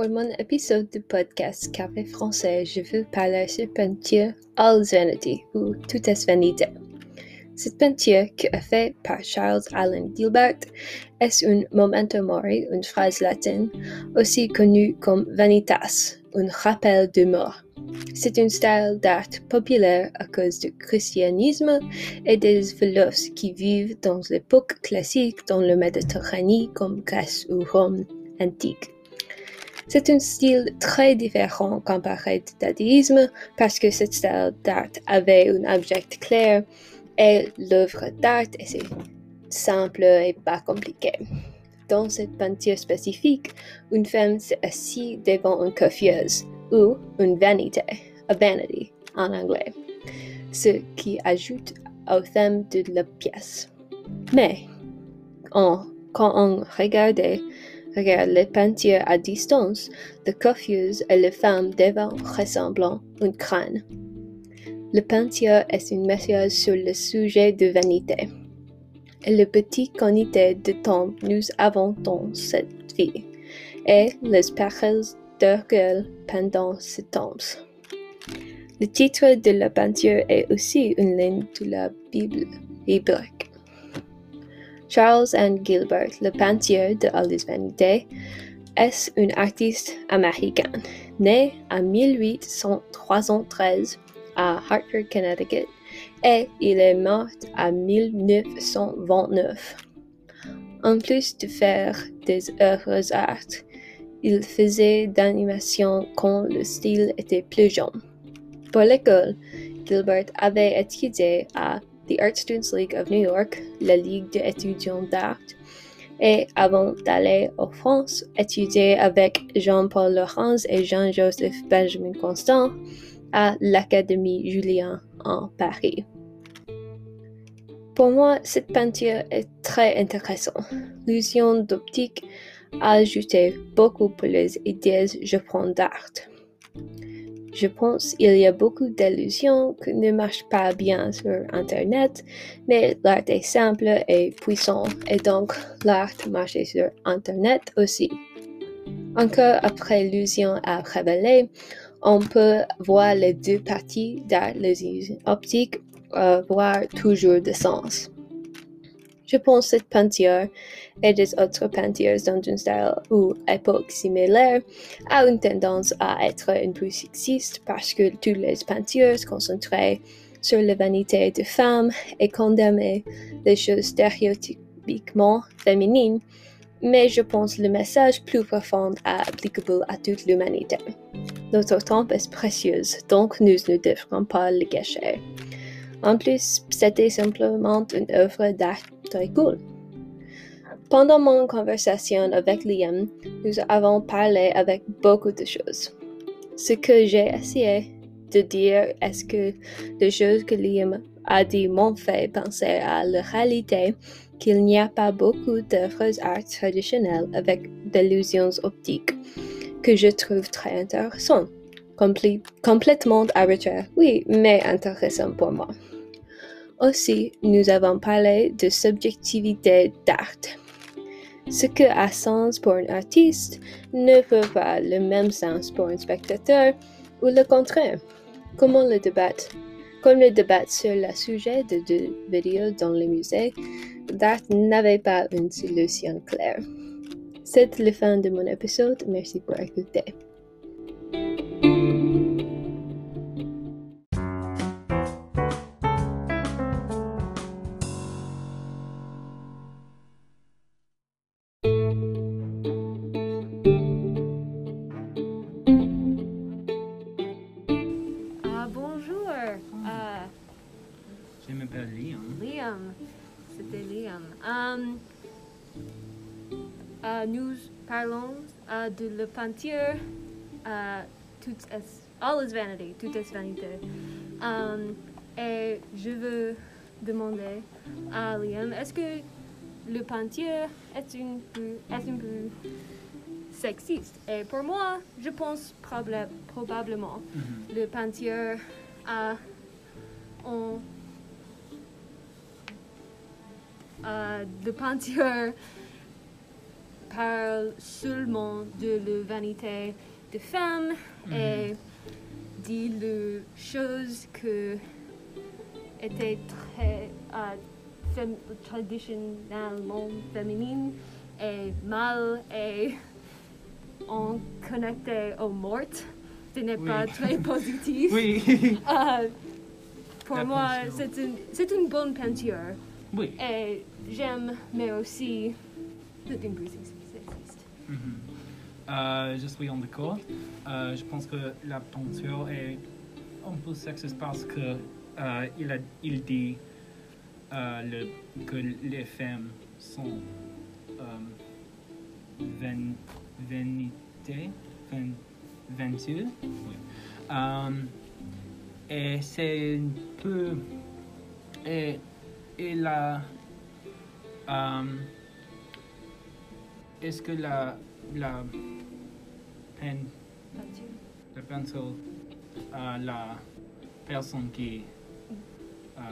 Pour mon épisode du podcast Café français, je veux parler sur peinture All Vanity ou Tout est vanité. Cette peinture, qui est faite par Charles Allen Gilbert, est un memento mori, une phrase latine, aussi connue comme vanitas, un rappel de mort. C'est un style d'art populaire à cause du christianisme et des philosophes qui vivent dans l'époque classique dans le Méditerranée comme Grèce ou Rome antique. C'est un style très différent comparé au dadaïsme parce que ce style d'art avait un objectif clair et l'œuvre d'art est simple et pas compliquée. Dans cette peinture spécifique, une femme s'est assise devant une coiffeuse ou une vanité, a vanity en anglais, ce qui ajoute au thème de la pièce. Mais quand on regardait regarde les peintures à distance, la coiffeuse et la femme devant ressemblant un crâne. Le peinture est une message sur le sujet de vanité. Et le petit quantité de temps nous avons dans cette vie, et les périls d'orgueil pendant ce temps. Le titre de la peinture est aussi une ligne de la Bible biblique. Charles N. Gilbert, le peintre de Alice Vanité, est un artiste américain, né en 1813 à Hartford, Connecticut, et il est mort en 1929. En plus de faire des œuvres d'art, il faisait d'animation quand le style était plus jeune. Pour l'école, Gilbert avait étudié à the Art Students League of New York, la Ligue d'étudiants d'art, et avant d'aller en France, étudier avec Jean-Paul Laurence et Jean-Joseph Benjamin Constant à l'Académie Julien en Paris. Pour moi, cette peinture est très intéressante. L'illusion d'optique a ajouté beaucoup pour les idées je prends d'art. Je pense qu'il y a beaucoup d'illusions qui ne marchent pas bien sur Internet, mais l'art est simple et puissant, et donc l'art marche sur Internet aussi. Encore après l'illusion à révéler, on peut voir les deux parties d'art, l'illusion optique, euh, voir toujours de sens. Je pense cette peinture et des autres peintures dans un style ou époque similaire a une tendance à être un peu sexiste parce que toutes les peintures concentrées sur la vanité des femmes et condamnaient les choses stéréotypiquement féminines, mais je pense le message plus profond est applicable à toute l'humanité. Notre temps est précieux, donc nous ne devrons pas le gâcher. En plus, c'était simplement une œuvre d'art Pendant mon conversation avec Liam, nous avons parlé avec beaucoup de choses. Ce que j'ai essayé de dire est que les choses que Liam a dit m'ont fait penser à la réalité qu'il n'y a pas beaucoup d'œuvres d'art traditionnelles avec d'illusions optiques que je trouve très intéressantes. complètement arbitraire, oui, mais intéressant pour moi. Aussi, nous avons parlé de subjectivité d'art. Ce que a sens pour un artiste ne peut pas le même sens pour un spectateur ou le contraire. Comment le débat Comme le débat sur le sujet de deux vidéos dans le musée d'art n'avait pas une solution claire. C'est la fin de mon épisode. Merci pour écouter. Parlons euh, de la peinture euh, tout est, All is vanity, tout est vanité. et je veux demander à Liam, est-ce que le peinture est un peu, est un peu sexiste? Et pour moi, je pense probablement mm-hmm. le peinture a un euh, de peinture parle seulement de la vanité de femmes et dit les choses que étaient très euh, fem- traditionnellement féminines et mal et on connecté aux mortes. Ce n'est Oui. pas très positif. Oui. Euh, pour La moi, c'est une, c'est une bonne peinture. oui. Et j'aime, mais aussi, c'est une peu sexiste. Mhm. Euh, je suis en accord. Euh, je pense que la peinture est un peu sexiste parce que euh, il, a, il dit euh, le- que les femmes sont ven, vanité, ven. Oui. Euh, et c'est un peu. Et, et la. euh, est-ce que la, la peine, la peinture, euh, la personne qui, euh,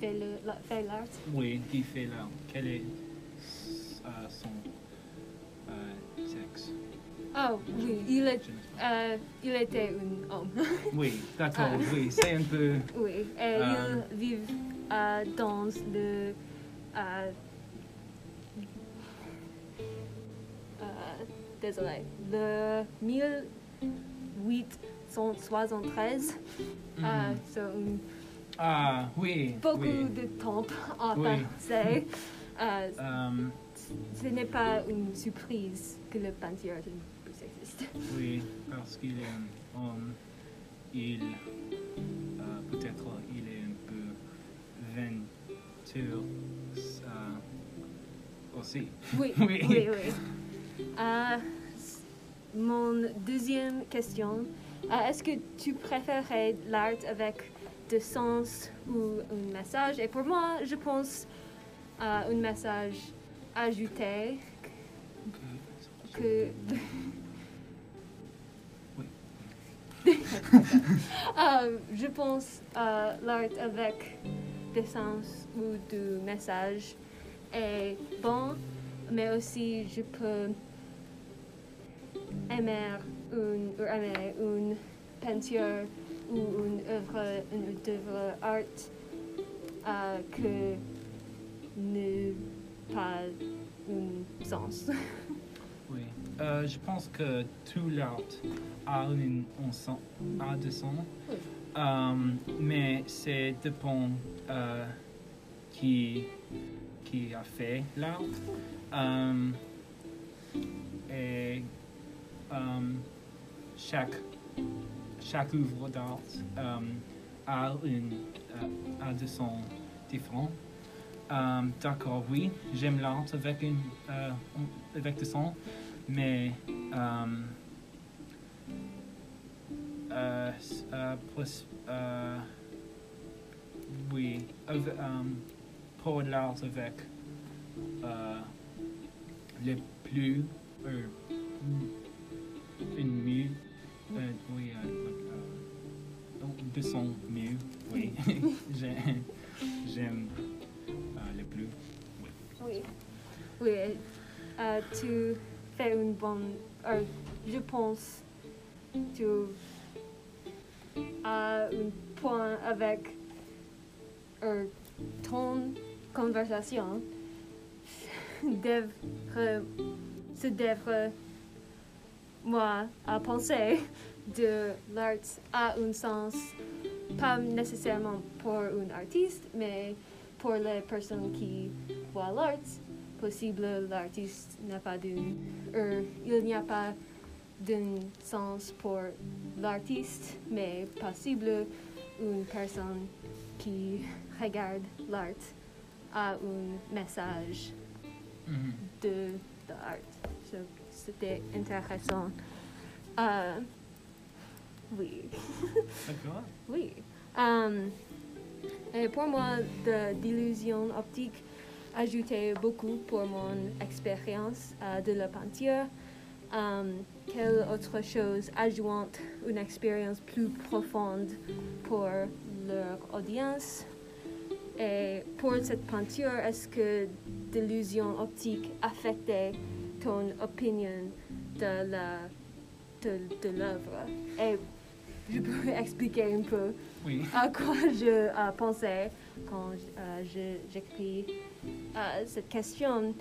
Fait le- la- fait l'art. oui, qui fait là, quel est euh, son euh, sexe? Oh, oui, il, est, euh, il était un homme. Oui, d'accord, Ah. oui, c'est un peu. oui, et Euh. il vit euh, dans le. Désolé, le 1873. Mhm. euh, c'est Ah, oui, beaucoup oui. de temps à Oui. Euh, Euh, ce n'est pas une surprise que le peinture sexiste. oui, parce qu'il est un homme, il, euh, peut-être, il est un peu venture euh, aussi. Oui, Oui. oui, oui. Euh, mon deuxième question, euh, est-ce que tu préférais l'art avec de sens ou un message? Et pour moi, je pense à un message ajouté que... Euh, je pense à l'art avec des sens ou du message est bon, mais aussi je peux aimer une, ou aimer une peinture ou une œuvre, une œuvre art euh, que ne pas un sens. Oui. Euh, je pense que tout l'art a, une, un son, a de son, Oui. Euh, mais c'est dépend euh, qui, qui a fait l'art. Euh, et euh, chaque, chaque d'art euh, a, une, euh, a de son différent. D'accord, oui, j'aime l'art avec, une, euh, avec du son, mais euh, oui, pour l'art avec le plus, euh, une mieux, euh, oui, euh, donc, de son mieux, oui, J'ai- j'aime euh, le plus. Oui. Oui, euh, tu fais une bonne. je pense tu as un point avec ton conversation devrait, se devrait moi à penser de l'art a un sens pas nécessairement pour un artiste mais pour les personnes qui voient l'art possible l'artiste n'a pas d'un euh, il n'y a pas d'un sens pour l'artiste mais possible une personne qui regarde l'art a un message De l'art. So, C'était intéressant. Euh, oui. D'accord. Oui. Um, et pour moi, de d'illusion optique ajoutait beaucoup pour mon expérience euh, de la peinture. Um, quelle autre chose ajoute une expérience plus profonde pour leur audience? Et pour cette peinture, est-ce que l'illusion optique affectait ton opinion de la de, de l'œuvre? Et je peux expliquer un peu Oui. à quoi je euh, pensais quand euh, j'écris euh, cette question.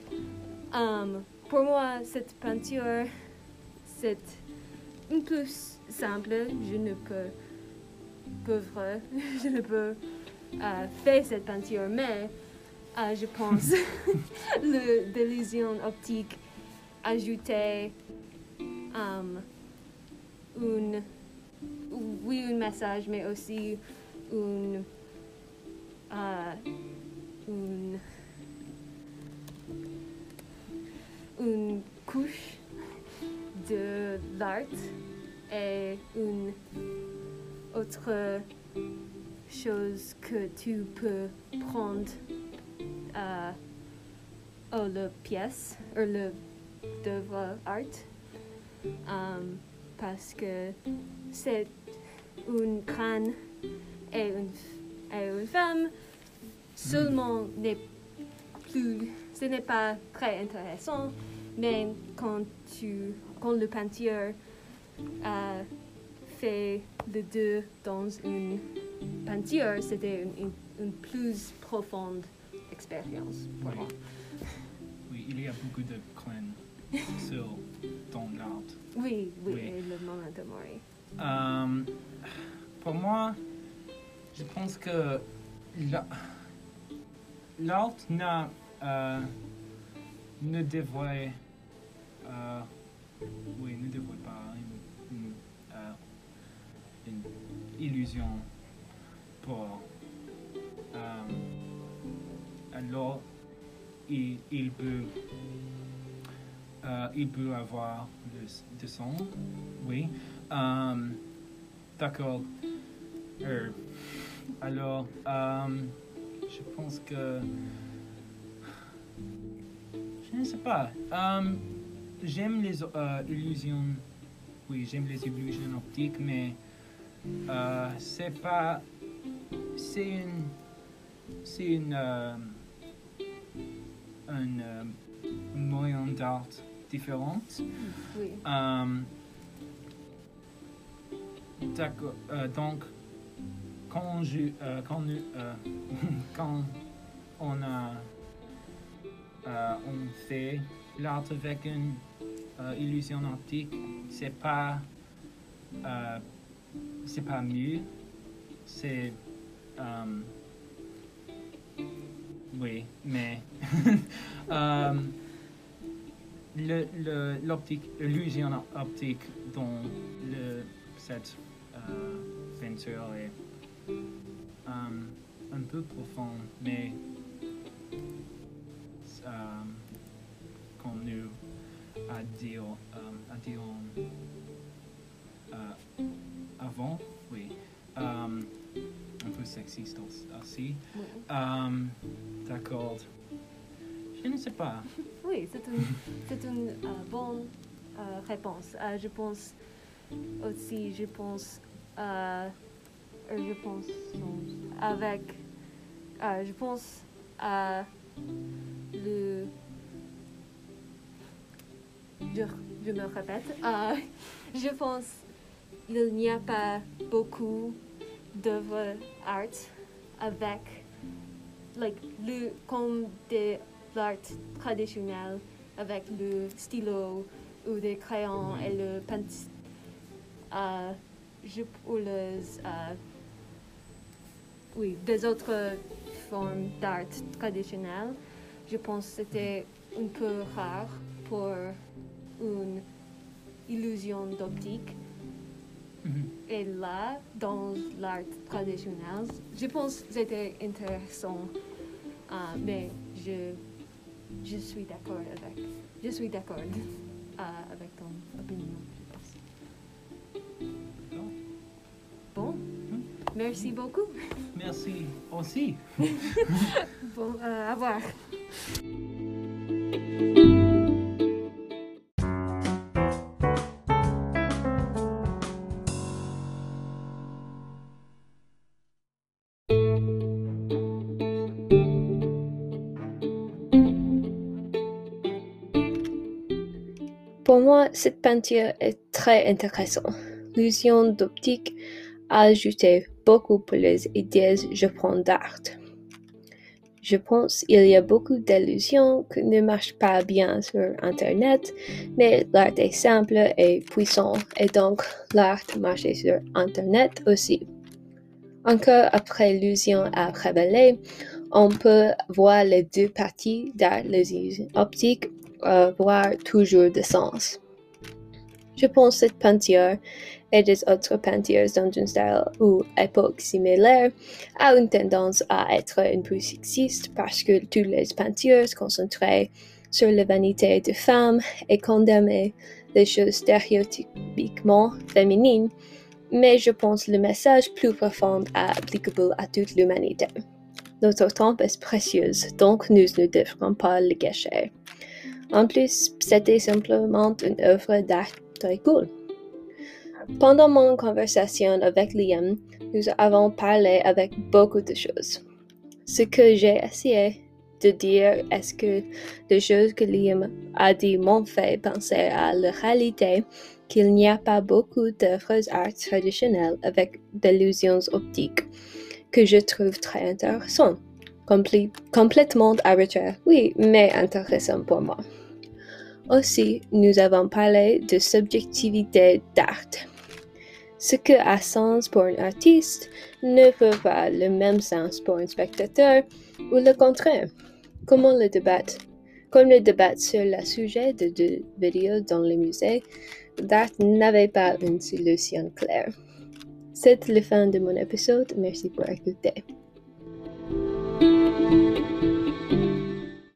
Um, pour moi, cette peinture, c'est un peu simple. Je ne peux, pauvre, je ne peux euh, faire cette peinture, mais euh, je pense le l'illusion optique ajoutait um, une oui, un message, mais aussi une, euh, une, une couche de l'art et une autre chose que tu peux prendre euh, à la pièce ou le d'œuvre art um, parce que c'est une crâne et une, femme seulement n'est plus ce n'est pas très intéressant mais quand le peinture a fait les deux dans une peinture c'était une, une, une plus profonde expérience pour Oui. moi Oui, il y a beaucoup de clan sur ton art. oui oui, Oui. et le memento mori Euh, pour moi, je pense que la- l'art n'a, euh, ne devrait, euh, oui, ne devrait pas une, une, euh, une illusion euh, alors, il, peut, euh, il peut avoir le, son, oui. Euh, D'accord. Euh, alors, euh, je pense que. Je ne sais pas. Euh, j'aime les euh, illusions. Oui, j'aime les illusions optiques, mais c'est pas. C'est une. C'est une. euh, un euh, moyen d'art différente. oui Euh, D'accord. Euh, donc, quand, je, euh, quand, nous- quand on a on fait l'art avec une illusion optique, c'est pas c'est pas mieux, c'est euh, oui, mais le, l'optique, l'illusion optique dans le, cette euh, peinture est euh, un peu profonde, mais comme nous a dit, a dit avant, oui, peu sexiste aussi. oui. Euh, D'accord. Je ne sais pas. Oui, c'est une, c'est une euh, bonne euh, réponse. Euh, je pense aussi, je pense, je pense avec, je pense à le, je, je me répète, je pense il n'y a pas beaucoup d'œuvres art avec like le comme de l'art traditionnel avec le stylo ou des crayons et le pince euh, je ou les euh, oui des autres formes d'art traditionnelles. Je pense que c'était un peu rare pour une illusion d'optique Mhm. et là, dans l'art traditionnel, je pense que c'était intéressant, euh, mais je, je suis d'accord avec, je suis d'accord euh, avec ton opinion, je pense. Bon, merci beaucoup. Merci aussi. Bon, euh, à voir. moi, cette peinture est très intéressante. L'illusion d'optique a ajouté beaucoup pour les idées je prends d'art. Je pense qu'il y a beaucoup d'illusions qui ne marchent pas bien sur Internet, mais l'art est simple et puissant et donc l'art marche sur Internet aussi. Encore après l'illusion à révéler, on peut voir les deux parties d'art, l'illusion optique, euh, voir toujours de sens. Je pense cette peinture et des autres peintures dans un style ou époque similaire a une tendance à être un peu sexiste parce que toutes les peintures concentrées sur la vanité des femmes et condamnaient les choses stéréotypiquement féminines, mais je pense le message plus profond est applicable à toute l'humanité. Notre temps est précieux, donc nous ne devrons pas le gâcher. En plus, c'était simplement une œuvre d'art très cool. Pendant mon conversation avec Liam, nous avons parlé avec beaucoup de choses. Ce que j'ai essayé de dire est que les choses que Liam a dit m'ont fait penser à la réalité qu'il n'y a pas beaucoup d'œuvres d'art traditionnelles avec d'illusions optiques que je trouve très intéressantes. complètement arbitraire, oui, mais intéressant pour moi. Aussi, nous avons parlé de subjectivité d'art. Ce que a sens pour un artiste ne peut pas le même sens pour un spectateur ou le contraire. Comment le débat Comme le débat sur le sujet de deux vidéos dans le musée, d'art n'avait pas une solution claire. C'est la fin de mon épisode. Merci pour écouter.